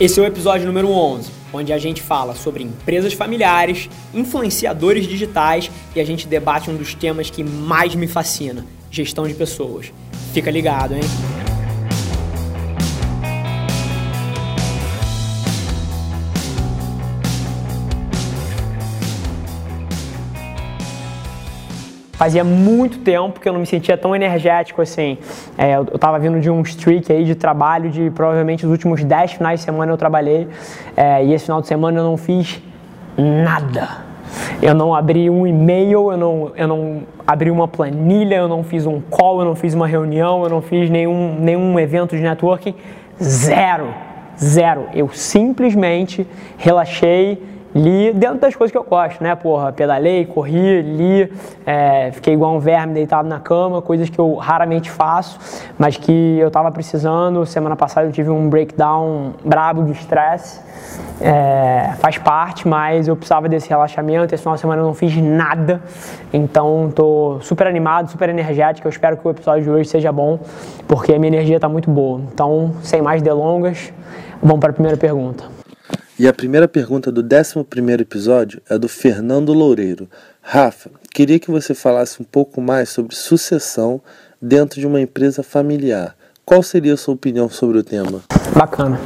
Esse é o episódio número 11, onde a gente fala sobre empresas familiares, influenciadores digitais e a gente debate um dos temas que mais me fascina: gestão de pessoas. Fica ligado, hein? Fazia muito tempo que eu não me sentia tão energético assim. É, eu estava vindo de um streak aí de trabalho de provavelmente os últimos 10 finais de semana eu trabalhei. É, e esse final de semana eu não fiz nada. Eu não abri um e-mail, eu não, eu não abri uma planilha, eu não fiz um call, eu não fiz uma reunião, eu não fiz nenhum, nenhum evento de networking. Zero. Zero. Eu simplesmente relaxei li dentro das coisas que eu gosto, né? Porra, pedalei, corri, li, é, fiquei igual um verme deitado na cama, coisas que eu raramente faço, mas que eu tava precisando. Semana passada eu tive um breakdown brabo de estresse, é, faz parte, mas eu precisava desse relaxamento. Esse final de semana eu não fiz nada, então tô super animado, super energético. Eu espero que o episódio de hoje seja bom, porque a minha energia tá muito boa. Então, sem mais delongas, vamos para a primeira pergunta. E a primeira pergunta do 11 episódio é do Fernando Loureiro. Rafa, queria que você falasse um pouco mais sobre sucessão dentro de uma empresa familiar. Qual seria a sua opinião sobre o tema? Bacana.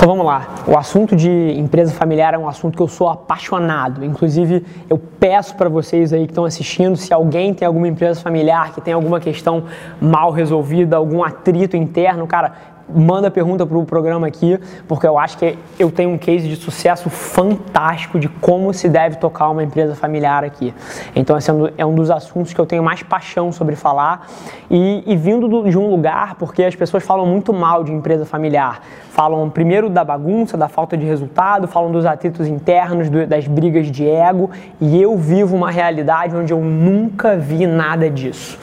Então vamos lá. O assunto de empresa familiar é um assunto que eu sou apaixonado. Inclusive, eu peço para vocês aí que estão assistindo, se alguém tem alguma empresa familiar que tem alguma questão mal resolvida, algum atrito interno, cara, manda pergunta para o programa aqui, porque eu acho que eu tenho um case de sucesso fantástico de como se deve tocar uma empresa familiar aqui. Então, esse é um dos assuntos que eu tenho mais paixão sobre falar e, e vindo do, de um lugar, porque as pessoas falam muito mal de empresa familiar. Falam primeiro da bagunça, da falta de resultado, falam dos atritos internos, do, das brigas de ego, e eu vivo uma realidade onde eu nunca vi nada disso.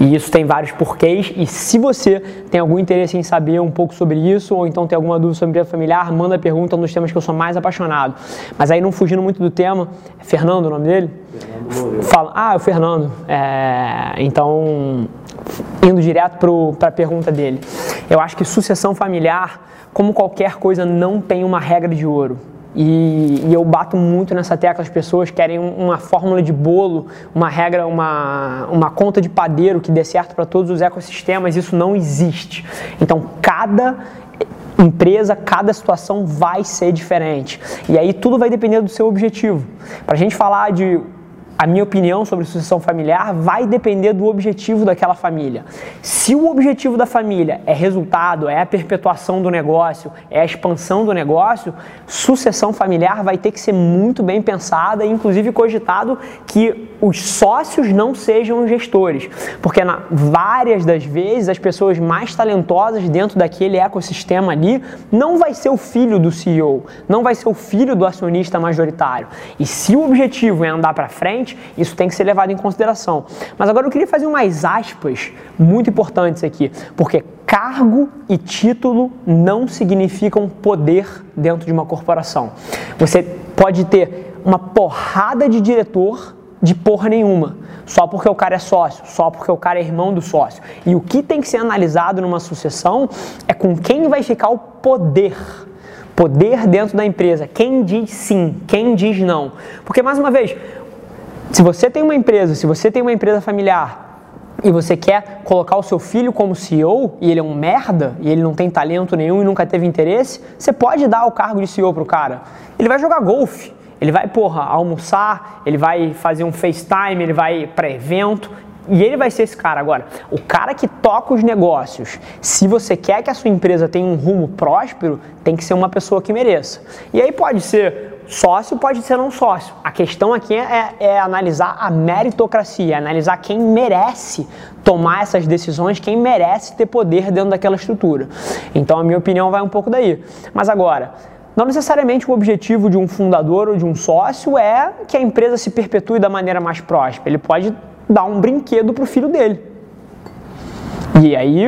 E isso tem vários porquês, e se você tem algum interesse em saber um pouco sobre isso, ou então tem alguma dúvida sobre empresa familiar, manda pergunta, é um dos temas que eu sou mais apaixonado. Mas aí, não fugindo muito do tema, é Fernando o nome dele? Fernando Fala, ah, é o Fernando. É, então, indo direto para a pergunta dele. Eu acho que sucessão familiar, como qualquer coisa, não tem uma regra de ouro. E, e, eu bato muito nessa tecla, as pessoas querem uma fórmula de bolo, uma regra, uma, uma conta de padeiro que dê certo para todos os ecossistemas, isso não existe. Então, cada empresa, cada situação vai ser diferente. E aí tudo vai depender do seu objetivo. Para a gente falar de a minha opinião sobre sucessão familiar vai depender do objetivo daquela família. Se o objetivo da família é resultado, é a perpetuação do negócio, é a expansão do negócio, sucessão familiar vai ter que ser muito bem pensada e inclusive cogitado que os sócios não sejam gestores, porque na, várias das vezes as pessoas mais talentosas dentro daquele ecossistema ali não vai ser o filho do CEO, não vai ser o filho do acionista majoritário. E se o objetivo é andar para frente, isso tem que ser levado em consideração. Mas agora eu queria fazer umas aspas muito importantes aqui, porque cargo e título não significam poder dentro de uma corporação. Você pode ter uma porrada de diretor de porra nenhuma, só porque o cara é sócio, só porque o cara é irmão do sócio. E o que tem que ser analisado numa sucessão é com quem vai ficar o poder. Poder dentro da empresa. Quem diz sim, quem diz não. Porque, mais uma vez, se você tem uma empresa, se você tem uma empresa familiar e você quer colocar o seu filho como CEO e ele é um merda e ele não tem talento nenhum e nunca teve interesse, você pode dar o cargo de CEO pro cara. Ele vai jogar golfe, ele vai, porra, almoçar, ele vai fazer um FaceTime, ele vai para evento, e ele vai ser esse cara. Agora, o cara que toca os negócios, se você quer que a sua empresa tenha um rumo próspero, tem que ser uma pessoa que mereça. E aí pode ser sócio, pode ser não sócio. A questão aqui é, é, é analisar a meritocracia, é analisar quem merece tomar essas decisões, quem merece ter poder dentro daquela estrutura. Então, a minha opinião vai um pouco daí. Mas agora, não necessariamente o objetivo de um fundador ou de um sócio é que a empresa se perpetue da maneira mais próspera. Ele pode dar um brinquedo para o filho dele. E aí,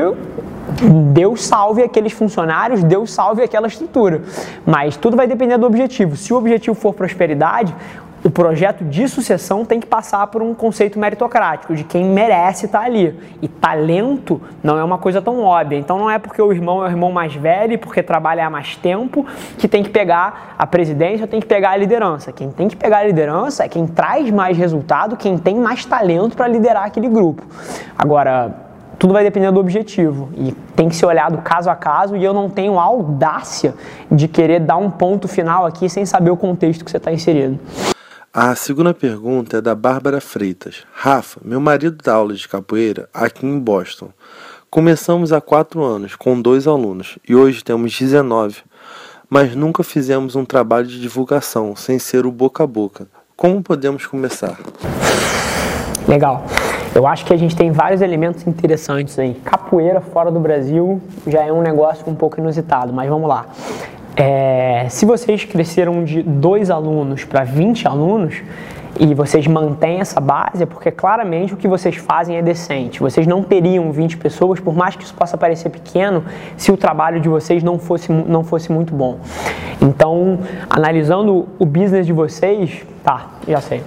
Deus salve aqueles funcionários, Deus salve aquela estrutura. Mas tudo vai depender do objetivo. Se o objetivo for prosperidade, o projeto de sucessão tem que passar por um conceito meritocrático, de quem merece estar ali. E talento não é uma coisa tão óbvia. Então não é porque o irmão é o irmão mais velho, porque trabalha há mais tempo, que tem que pegar a presidência, tem que pegar a liderança. Quem tem que pegar a liderança é quem traz mais resultado, quem tem mais talento para liderar aquele grupo. Agora, tudo vai depender do objetivo e tem que ser olhado caso a caso e eu não tenho audácia de querer dar um ponto final aqui sem saber o contexto que você está inserido. A segunda pergunta é da Bárbara Freitas. Rafa, meu marido dá aula de capoeira aqui em Boston. Começamos há quatro anos com dois alunos e hoje temos 19, mas nunca fizemos um trabalho de divulgação sem ser o boca a boca. Como podemos começar? Legal. Eu acho que a gente tem vários elementos interessantes aí. Capoeira fora do Brasil já é um negócio um pouco inusitado, mas vamos lá. É, se vocês cresceram de dois alunos para 20 alunos e vocês mantêm essa base, é porque claramente o que vocês fazem é decente. Vocês não teriam 20 pessoas, por mais que isso possa parecer pequeno, se o trabalho de vocês não fosse, não fosse muito bom. Então, analisando o business de vocês, tá, já sei.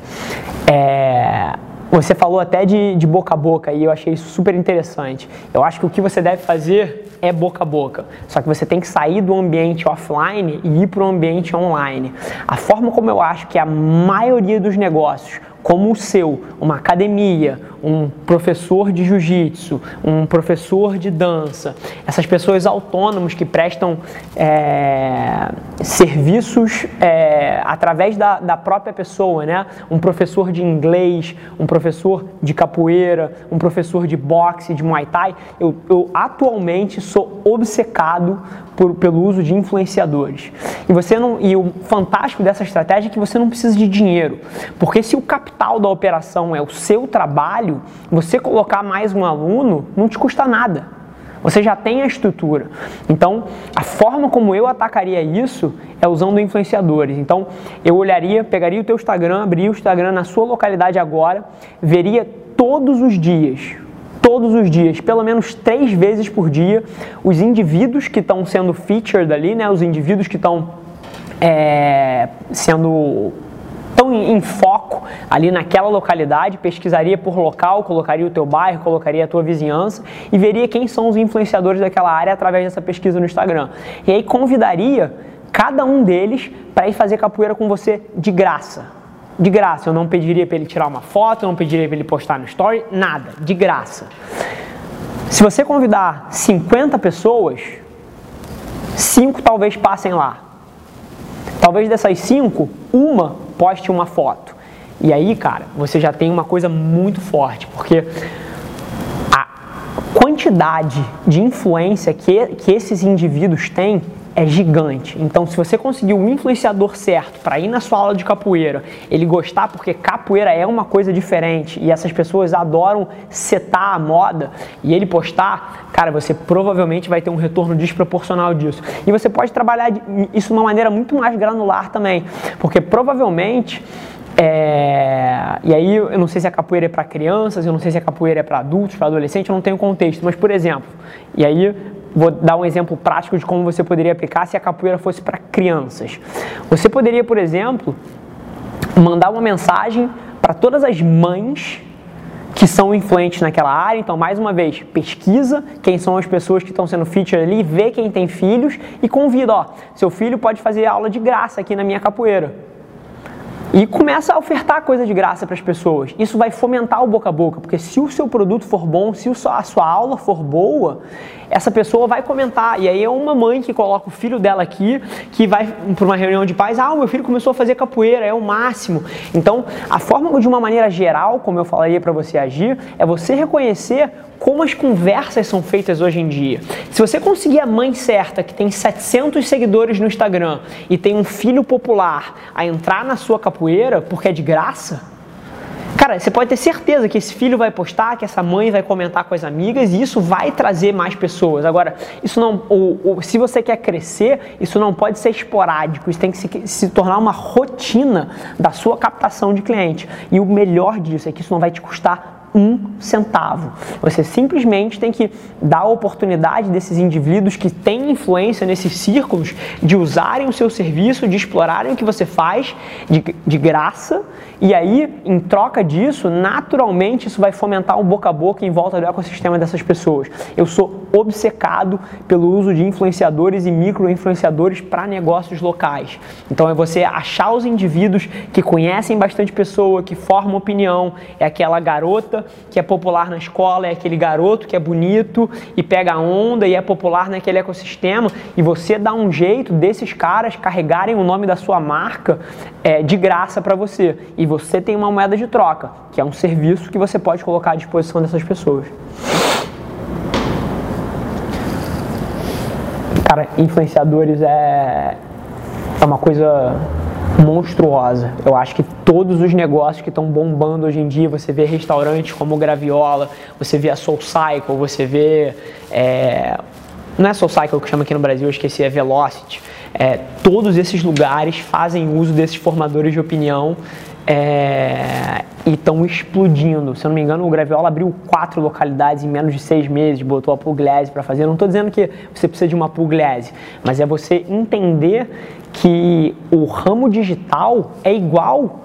É, você falou até de, de boca a boca e eu achei isso super interessante. Eu acho que o que você deve fazer é boca a boca. Só que você tem que sair do ambiente offline e ir para o ambiente online. A forma como eu acho que a maioria dos negócios como o seu, uma academia, um professor de jiu-jitsu, um professor de dança, essas pessoas autônomas que prestam é, serviços é, através da, da própria pessoa, né? Um professor de inglês, um professor de capoeira, um professor de boxe, de muay thai. Eu, eu atualmente sou obcecado por, pelo uso de influenciadores. E você não, e o fantástico dessa estratégia é que você não precisa de dinheiro, porque se o capital da operação é o seu trabalho, você colocar mais um aluno não te custa nada. Você já tem a estrutura. Então, a forma como eu atacaria isso é usando influenciadores. Então, eu olharia, pegaria o teu Instagram, abriria o Instagram na sua localidade agora, veria todos os dias todos os dias, pelo menos três vezes por dia, os indivíduos que estão sendo featured ali, né, os indivíduos que estão é, sendo tão em, foco ali naquela localidade, pesquisaria por local, colocaria o teu bairro, colocaria a tua vizinhança e veria quem são os influenciadores daquela área através dessa pesquisa no Instagram. E aí convidaria cada um deles para ir fazer capoeira com você de graça de graça. Eu não pediria para ele tirar uma foto, eu não pediria para ele postar no story, nada, de graça. Se você convidar 50 pessoas, 5 talvez passem lá. Talvez dessas 5, uma poste uma foto. E aí, cara, você já tem uma coisa muito forte, porque a quantidade de influência que, que esses indivíduos têm é gigante. Então, se você conseguir um influenciador certo para ir na sua aula de capoeira, ele gostar porque capoeira é uma coisa diferente e essas pessoas adoram setar a moda e ele postar, cara, você provavelmente vai ter um retorno desproporcional disso. E você pode trabalhar isso de uma maneira muito mais granular também, porque provavelmente é... E aí, eu não sei se a capoeira é para crianças, eu não sei se a capoeira é para adultos, para adolescentes, eu não tenho contexto, mas por exemplo, e aí Vou dar um exemplo prático de como você poderia aplicar se a capoeira fosse para crianças. Você poderia, por exemplo, mandar uma mensagem para todas as mães que são influentes naquela área. Então, mais uma vez, pesquisa quem são as pessoas que estão sendo featured ali, vê quem tem filhos e convida, ó, seu filho pode fazer aula de graça aqui na minha capoeira. E começa a ofertar coisa de graça para as pessoas. Isso vai fomentar o boca a boca, porque se o seu produto for bom, se a sua aula for boa, essa pessoa vai comentar. E aí é uma mãe que coloca o filho dela aqui, que vai para uma reunião de pais, ah, o meu filho começou a fazer capoeira, é o máximo. Então, a forma de uma maneira geral, como eu falaria para você agir, é você reconhecer como as conversas são feitas hoje em dia. Se você conseguir a mãe certa, que tem 700 seguidores no Instagram e tem um filho popular, a entrar na sua capoeira porque é de graça, Cara, você pode ter certeza que esse filho vai postar, que essa mãe vai comentar com as amigas e isso vai trazer mais pessoas. Agora, isso não, ou, ou, se você quer crescer, isso não pode ser esporádico, isso tem que se, se tornar uma rotina da sua captação de cliente. E o melhor disso é que isso não vai te custar um centavo. Você simplesmente tem que dar a oportunidade desses indivíduos que têm influência nesses círculos de usarem o seu serviço, de explorarem o que você faz de, de graça, e aí, em troca disso, naturalmente isso vai fomentar o boca a boca em volta do ecossistema dessas pessoas. Eu sou obcecado pelo uso de influenciadores e micro-influenciadores para negócios locais. Então é você achar os indivíduos que conhecem bastante pessoa, que formam opinião, é aquela garota que é popular na escola, é aquele garoto que é bonito e pega onda e é popular naquele ecossistema, e você dá um jeito desses caras carregarem o nome da sua marca é, de graça para você. E você tem uma moeda de troca, que é um serviço que você pode colocar à disposição dessas pessoas. Cara, influenciadores é, é uma coisa monstruosa. Eu acho que todos os negócios que estão bombando hoje em dia, você vê restaurantes como Graviola, você vê a Soul Cycle, você vê. É, não é Soul Cycle que chama aqui no Brasil, eu esqueci, é Velocity. É, todos esses lugares fazem uso desses formadores de opinião é, e estão explodindo. Se eu não me engano, o Graviola abriu quatro localidades em menos de seis meses, botou a Pugliese para fazer. Não estou dizendo que você precisa de uma Pugliese, mas é você entender que o ramo digital é igual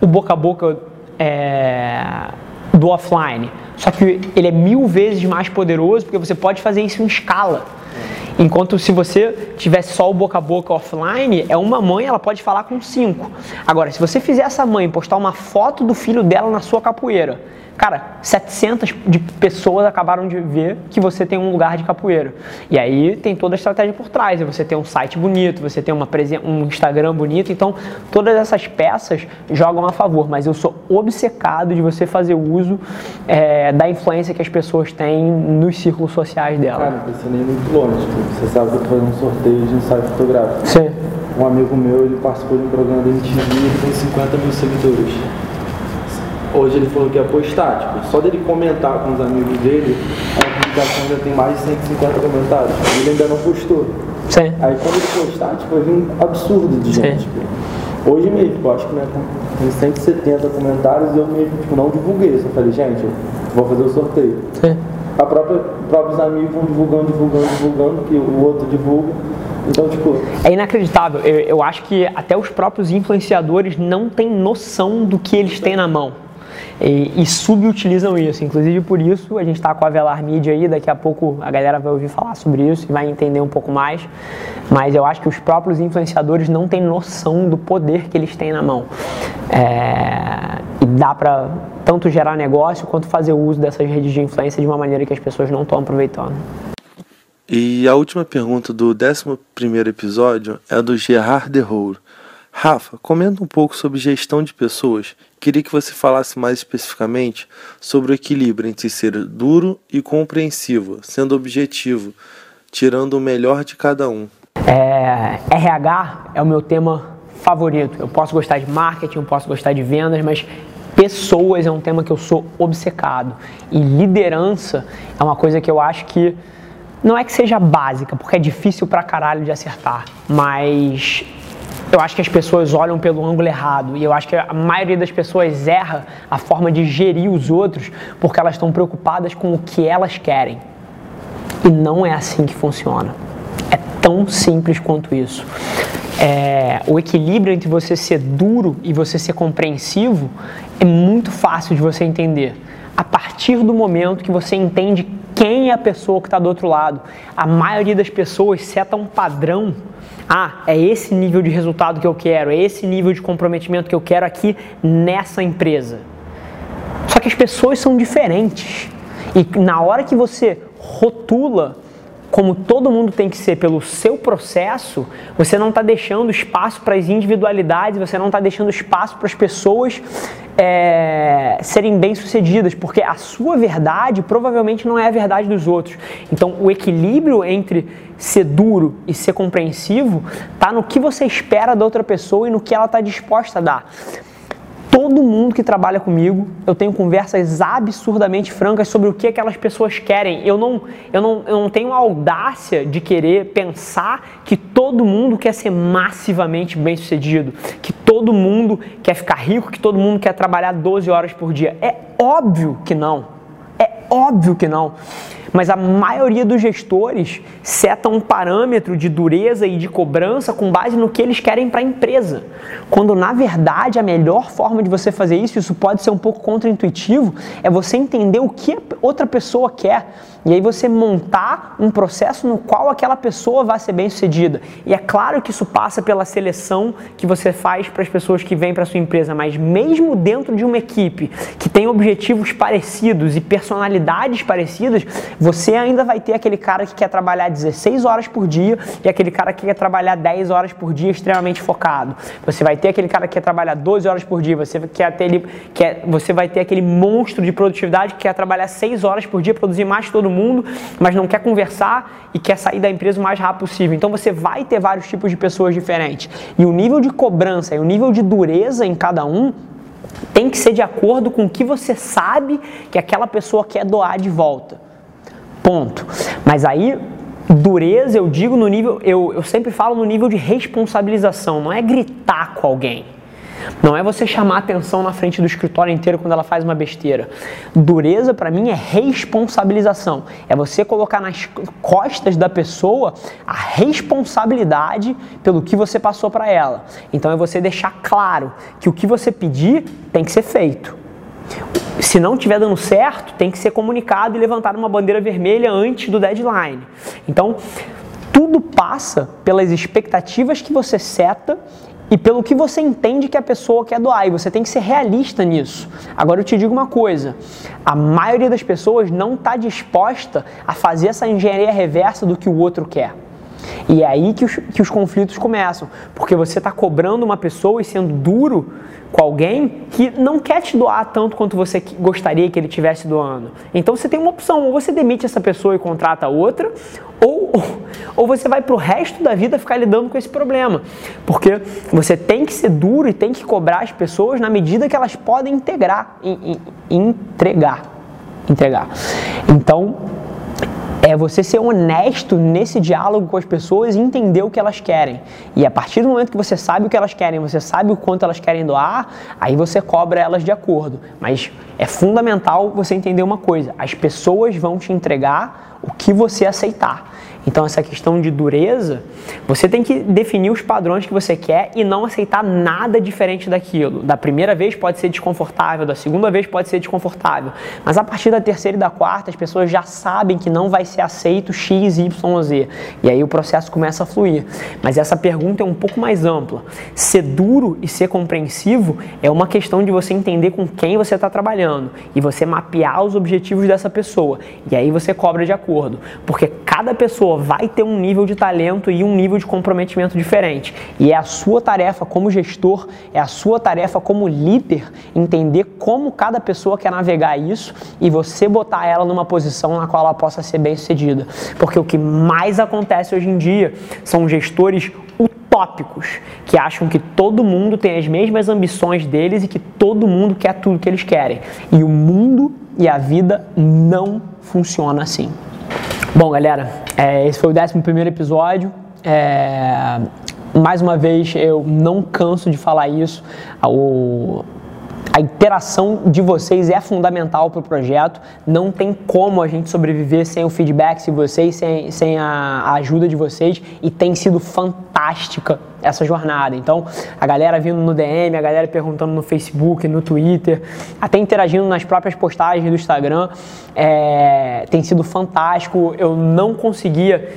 o boca a boca é, do offline, só que ele é mil vezes mais poderoso porque você pode fazer isso em escala. Enquanto se você tivesse só o boca a boca offline, é uma mãe, ela pode falar com cinco. Agora, se você fizer essa mãe postar uma foto do filho dela na sua capoeira, Cara, 700 de pessoas acabaram de ver que você tem um lugar de capoeira. E aí tem toda a estratégia por trás. Você tem um site bonito, você tem uma um Instagram bonito. Então, todas essas peças jogam a favor. Mas eu sou obcecado de você fazer uso é, da influência que as pessoas têm nos círculos sociais dela. Cara, não precisa nem muito longe. Tipo, você sabe que eu tô fazendo um sorteio de um site fotográfico. Sim. Um amigo meu, ele participou de um programa da MTV e tem 50 mil seguidores. Hoje ele falou que postar, tipo, só dele comentar com os amigos dele, a publicação já tem mais de 150 comentários. Ele ainda não postou. Sim. Aí quando ele postar, tipo, vai vir um absurdo de gente. Tipo, hoje mesmo, tipo, acho que né, tem 170 comentários e eu mesmo tipo, não divulguei. Só falei, gente, eu vou fazer o sorteio. Sim. A própria, próprios amigos vão divulgando, divulgando, divulgando, que o outro divulga. Então, tipo... É inacreditável. Eu, eu acho que até os próprios influenciadores não têm noção do que eles têm na mão e, e subutilizam isso. Inclusive por isso a gente está com a Velar Media aí, daqui a pouco a galera vai ouvir falar sobre isso e vai entender um pouco mais. Mas eu acho que os próprios influenciadores não têm noção do poder que eles têm na mão. É, e dá para tanto gerar negócio quanto fazer uso dessas redes de influência de uma maneira que as pessoas não estão aproveitando. E a última pergunta do 11 episódio é do Gerard Derrouro. Rafa, comenta um pouco sobre gestão de pessoas. Queria que você falasse mais especificamente sobre o equilíbrio entre ser duro e compreensivo, sendo objetivo, tirando o melhor de cada um. É, RH é o meu tema favorito. Eu posso gostar de marketing, eu posso gostar de vendas, mas pessoas é um tema que eu sou obcecado. E liderança é uma coisa que eu acho que não é que seja básica, porque é difícil pra caralho de acertar, mas eu acho que as pessoas olham pelo ângulo errado e eu acho que a maioria das pessoas erra a forma de gerir os outros porque elas estão preocupadas com o que elas querem. E não é assim que funciona. É tão simples quanto isso. É, o equilíbrio entre você ser duro e você ser compreensivo é muito fácil de você entender. A partir do momento que você entende quem é a pessoa que está do outro lado. A maioria das pessoas seta um padrão. Ah, é esse nível de resultado que eu quero, é esse nível de comprometimento que eu quero aqui nessa empresa. Só que as pessoas são diferentes. E na hora que você rotula como todo mundo tem que ser pelo seu processo, você não está deixando espaço para as individualidades, você não está deixando espaço para as pessoas é, serem bem-sucedidas, porque a sua verdade provavelmente não é a verdade dos outros. Então, o equilíbrio entre ser duro e ser compreensivo está no que você espera da outra pessoa e no que ela está disposta a dar todo mundo que trabalha comigo, eu tenho conversas absurdamente francas sobre o que aquelas pessoas querem. Eu não, eu não, eu não tenho a audácia de querer pensar que todo mundo quer ser massivamente bem sucedido, que todo mundo quer ficar rico, que todo mundo quer trabalhar 12 horas por dia. É óbvio que não. É óbvio que não mas a maioria dos gestores seta um parâmetro de dureza e de cobrança com base no que eles querem para a empresa. Quando na verdade a melhor forma de você fazer isso, isso pode ser um pouco contraintuitivo, é você entender o que outra pessoa quer e aí você montar um processo no qual aquela pessoa vai ser bem sucedida. E é claro que isso passa pela seleção que você faz para as pessoas que vêm para sua empresa, mas mesmo dentro de uma equipe que tem objetivos parecidos e personalidades parecidas, você ainda vai ter aquele cara que quer trabalhar 16 horas por dia e aquele cara que quer trabalhar 10 horas por dia extremamente focado. Você vai ter aquele cara que quer trabalhar 12 horas por dia, você, quer ter, quer, você vai ter aquele monstro de produtividade que quer trabalhar 6 horas por dia, produzir mais todo mundo, mas não quer conversar e quer sair da empresa o mais rápido possível. Então você vai ter vários tipos de pessoas diferentes. E o nível de cobrança e o nível de dureza em cada um tem que ser de acordo com o que você sabe que aquela pessoa quer doar de volta. Ponto. Mas aí, dureza eu digo no nível, eu, eu sempre falo no nível de responsabilização, não é gritar com alguém. Não é você chamar atenção na frente do escritório inteiro quando ela faz uma besteira. Dureza para mim é responsabilização. É você colocar nas costas da pessoa a responsabilidade pelo que você passou para ela. Então é você deixar claro que o que você pedir tem que ser feito se não estiver dando certo, tem que ser comunicado e levantar uma bandeira vermelha antes do deadline. Então, tudo passa pelas expectativas que você seta e pelo que você entende que a pessoa quer doar. E você tem que ser realista nisso. Agora eu te digo uma coisa: a maioria das pessoas não está disposta a fazer essa engenharia reversa do que o outro quer. E é aí que os, que os conflitos começam, porque você está cobrando uma pessoa e sendo duro com alguém que não quer te doar tanto quanto você gostaria que ele tivesse doando. Então você tem uma opção, ou você demite essa pessoa e contrata outra, ou, ou você vai para o resto da vida ficar lidando com esse problema. Porque você tem que ser duro e tem que cobrar as pessoas na medida que elas podem integrar, in, in, entregar. Entregar. Então, é você ser honesto nesse diálogo com as pessoas e entender o que elas querem. E a partir do momento que você sabe o que elas querem, você sabe o quanto elas querem doar, aí você cobra elas de acordo. Mas é fundamental você entender uma coisa: as pessoas vão te entregar o que você aceitar. Então, essa questão de dureza, você tem que definir os padrões que você quer e não aceitar nada diferente daquilo. Da primeira vez pode ser desconfortável, da segunda vez pode ser desconfortável, mas a partir da terceira e da quarta, as pessoas já sabem que não vai ser aceito X, Y, Z. E aí o processo começa a fluir. Mas essa pergunta é um pouco mais ampla. Ser duro e ser compreensivo é uma questão de você entender com quem você está trabalhando e você mapear os objetivos dessa pessoa. E aí você cobra de acordo. Porque cada pessoa vai ter um nível de talento e um nível de comprometimento diferente. E é a sua tarefa como gestor, é a sua tarefa como líder entender como cada pessoa quer navegar isso e você botar ela numa posição na qual ela possa ser bem sucedida. Porque o que mais acontece hoje em dia são gestores utópicos que acham que todo mundo tem as mesmas ambições deles e que todo mundo quer tudo que eles querem. E o mundo e a vida não funciona assim. Bom, galera, é, esse foi o 11 episódio. É, mais uma vez, eu não canso de falar isso. O, A interação de vocês é fundamental para o projeto. Não tem como a gente sobreviver sem o feedback de vocês, sem, sem a, ajuda de vocês. E tem sido fantástica essa jornada. Então, a galera vindo no DM, a galera perguntando no Facebook, no Twitter, até interagindo nas próprias postagens do Instagram, é, tem sido fantástico. Eu não conseguia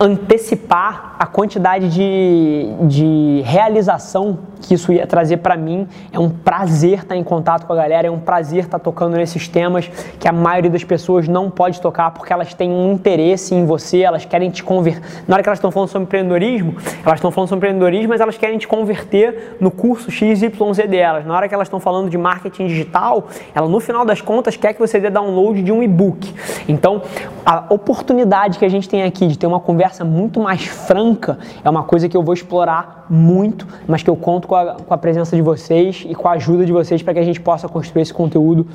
antecipar a quantidade de, de realização que isso ia trazer para mim. É um prazer estar em contato com a galera, é um prazer estar tocando nesses temas que a maioria das pessoas não pode tocar porque elas têm um interesse em você, elas querem te converter. Na hora que elas estão falando sobre empreendedorismo, elas estão falando sobre empreendedorismo, mas elas querem te converter no curso XYZ delas. Na hora que elas estão falando de marketing digital, ela no final das contas quer que você dê download de um e-book. Então, a oportunidade que a gente tem aqui de ter uma conversa muito mais franca é uma coisa que eu vou explorar muito, mas que eu conto com a, com a presença de vocês e com a ajuda de vocês para que a gente possa construir esse conteúdo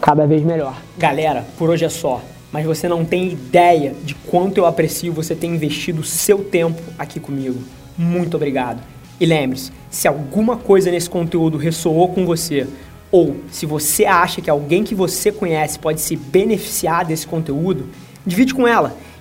cada vez melhor. Galera, por hoje é só. Mas você não tem ideia de quanto eu aprecio você ter investido seu tempo aqui comigo. Muito obrigado. E lembre-se, se alguma coisa nesse conteúdo ressoou com você, ou se você acha que alguém que você conhece pode se beneficiar desse conteúdo, divide com ela